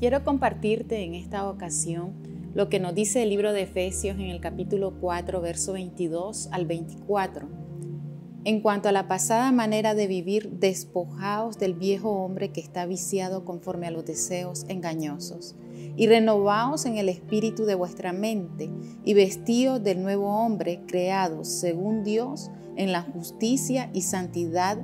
Quiero compartirte en esta ocasión lo que nos dice el libro de Efesios en el capítulo 4, verso 22 al 24. En cuanto a la pasada manera de vivir, despojaos del viejo hombre que está viciado conforme a los deseos engañosos, y renovaos en el espíritu de vuestra mente, y vestíos del nuevo hombre creado según Dios en la justicia y santidad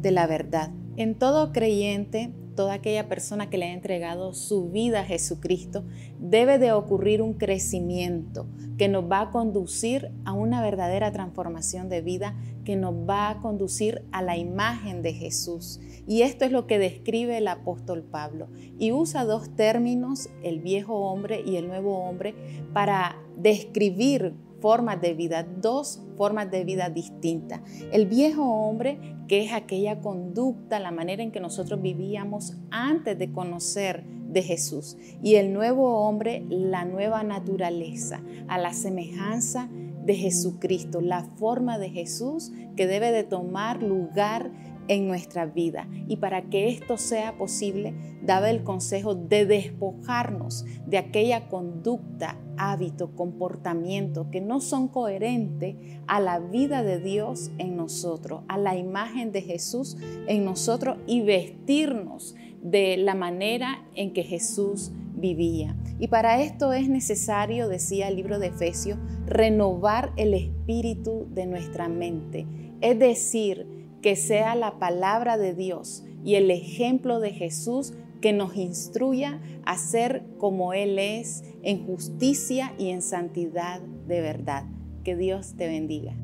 de la verdad. En todo creyente, toda aquella persona que le ha entregado su vida a Jesucristo, debe de ocurrir un crecimiento que nos va a conducir a una verdadera transformación de vida, que nos va a conducir a la imagen de Jesús. Y esto es lo que describe el apóstol Pablo. Y usa dos términos, el viejo hombre y el nuevo hombre, para describir formas de vida, dos formas de vida distintas. El viejo hombre, que es aquella conducta, la manera en que nosotros vivíamos antes de conocer de Jesús. Y el nuevo hombre, la nueva naturaleza, a la semejanza de Jesucristo, la forma de Jesús que debe de tomar lugar en nuestra vida. Y para que esto sea posible, daba el consejo de despojarnos de aquella conducta, hábito, comportamiento que no son coherentes a la vida de Dios en nosotros, a la imagen de Jesús en nosotros y vestirnos de la manera en que Jesús vivía. Y para esto es necesario, decía el libro de Efesios, renovar el espíritu de nuestra mente. Es decir, que sea la palabra de Dios y el ejemplo de Jesús que nos instruya a ser como Él es en justicia y en santidad de verdad. Que Dios te bendiga.